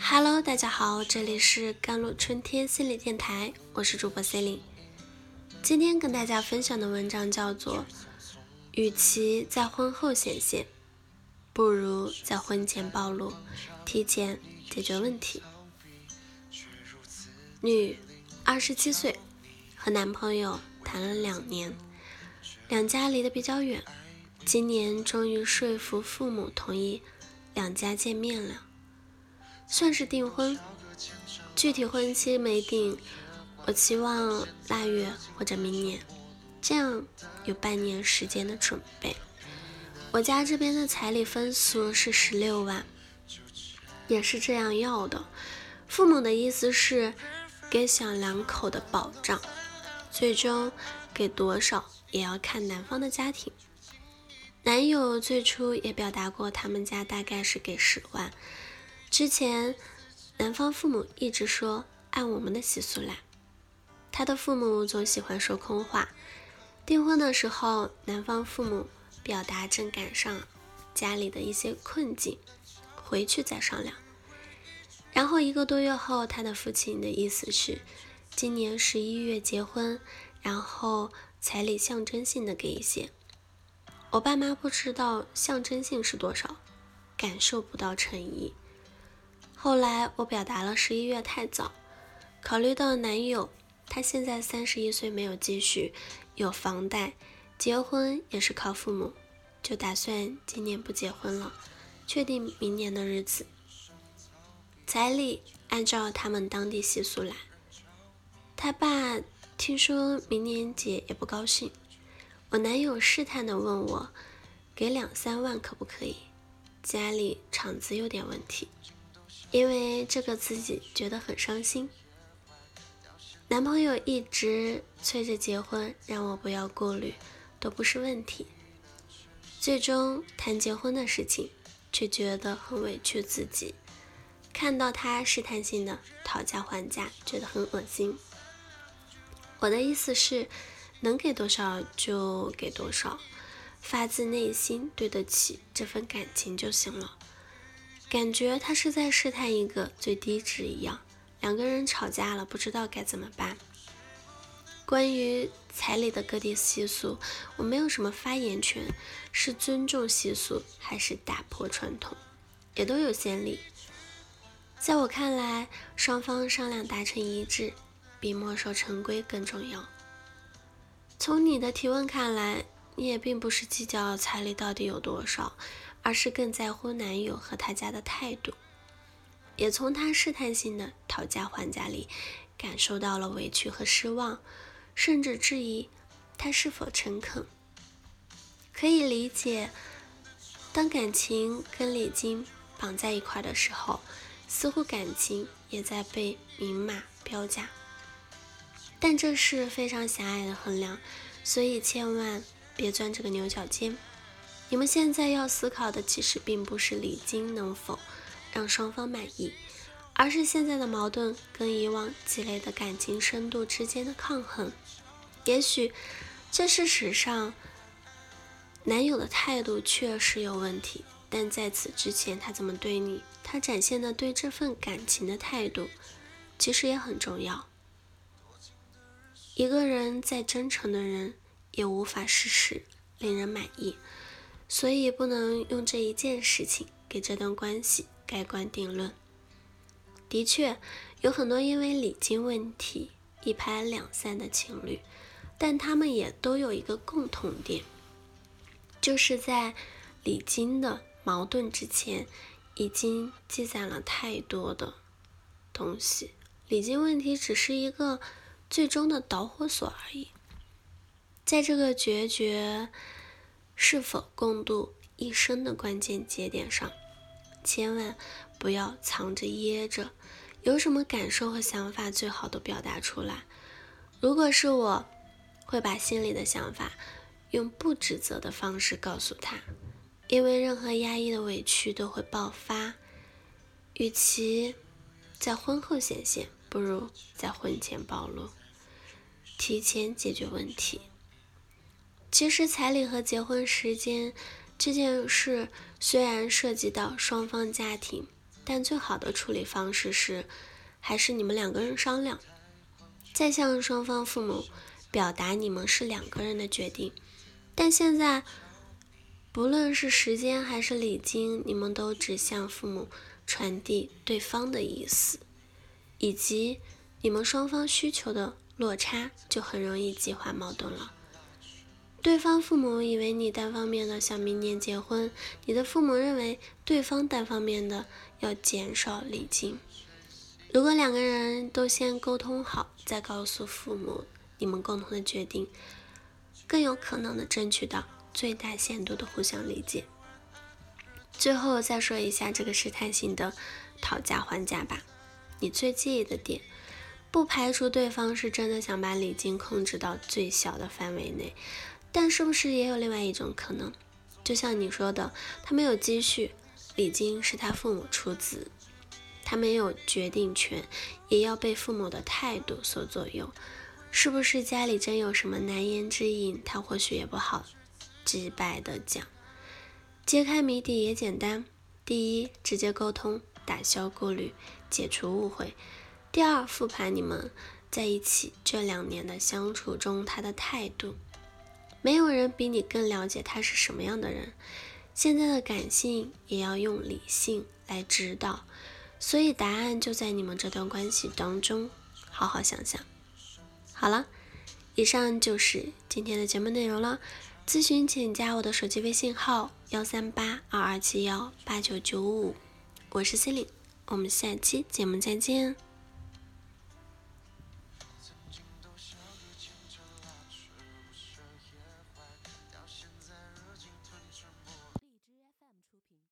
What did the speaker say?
Hello，大家好，这里是甘露春天心理电台，我是主播 c e l i n e 今天跟大家分享的文章叫做《与其在婚后显现，不如在婚前暴露，提前解决问题》。女，二十七岁，和男朋友谈了两年，两家离得比较远，今年终于说服父母同意两家见面了。算是订婚，具体婚期没定，我期望腊月或者明年，这样有半年时间的准备。我家这边的彩礼分俗是十六万，也是这样要的。父母的意思是给小两口的保障，最终给多少也要看男方的家庭。男友最初也表达过，他们家大概是给十万。之前，男方父母一直说按我们的习俗来，他的父母总喜欢说空话。订婚的时候，男方父母表达正赶上家里的一些困境，回去再商量。然后一个多月后，他的父亲的意思是今年十一月结婚，然后彩礼象征性的给一些。我爸妈不知道象征性是多少，感受不到诚意。后来我表达了十一月太早，考虑到男友他现在三十一岁没有积蓄，有房贷，结婚也是靠父母，就打算今年不结婚了，确定明年的日子。彩礼按照他们当地习俗来。他爸听说明年结也不高兴，我男友试探的问我，给两三万可不可以？家里厂子有点问题。因为这个自己觉得很伤心，男朋友一直催着结婚，让我不要顾虑，都不是问题。最终谈结婚的事情，却觉得很委屈自己，看到他试探性的讨价还价，觉得很恶心。我的意思是，能给多少就给多少，发自内心对得起这份感情就行了。感觉他是在试探一个最低值一样，两个人吵架了，不知道该怎么办。关于彩礼的各地习俗，我没有什么发言权，是尊重习俗还是打破传统，也都有先例。在我看来，双方商量达成一致，比墨守成规更重要。从你的提问看来，你也并不是计较彩礼到底有多少。而是更在乎男友和他家的态度，也从他试探性的讨价还价里感受到了委屈和失望，甚至质疑他是否诚恳。可以理解，当感情跟礼金绑在一块的时候，似乎感情也在被明码标价。但这是非常狭隘的衡量，所以千万别钻这个牛角尖。你们现在要思考的，其实并不是礼金能否让双方满意，而是现在的矛盾跟以往积累的感情深度之间的抗衡。也许这事实上，男友的态度确实有问题，但在此之前他怎么对你，他展现的对这份感情的态度，其实也很重要。一个人再真诚的人，也无法事事令人满意。所以不能用这一件事情给这段关系盖棺定论。的确，有很多因为礼金问题一拍两散的情侣，但他们也都有一个共同点，就是在礼金的矛盾之前，已经积攒了太多的东西。礼金问题只是一个最终的导火索而已，在这个决绝。是否共度一生的关键节点上，千万不要藏着掖着，有什么感受和想法，最好都表达出来。如果是我，会把心里的想法用不指责的方式告诉他，因为任何压抑的委屈都会爆发。与其在婚后显现，不如在婚前暴露，提前解决问题。其实彩礼和结婚时间这件事虽然涉及到双方家庭，但最好的处理方式是，还是你们两个人商量，再向双方父母表达你们是两个人的决定。但现在，不论是时间还是礼金，你们都只向父母传递对方的意思，以及你们双方需求的落差，就很容易激化矛盾了。对方父母以为你单方面的想明年结婚，你的父母认为对方单方面的要减少礼金。如果两个人都先沟通好，再告诉父母你们共同的决定，更有可能的争取到最大限度的互相理解。最后再说一下这个试探性的讨价还价吧。你最介意的点，不排除对方是真的想把礼金控制到最小的范围内。但是不是也有另外一种可能？就像你说的，他没有积蓄，礼金是他父母出资，他没有决定权，也要被父母的态度所左右。是不是家里真有什么难言之隐？他或许也不好直白的讲。揭开谜底也简单：第一，直接沟通，打消顾虑，解除误会；第二，复盘你们在一起这两年的相处中他的态度。没有人比你更了解他是什么样的人。现在的感性也要用理性来指导，所以答案就在你们这段关系当中。好好想想。好了，以上就是今天的节目内容了。咨询请加我的手机微信号：幺三八二二七幺八九九五。我是 c e l i n e 我们下期节目再见。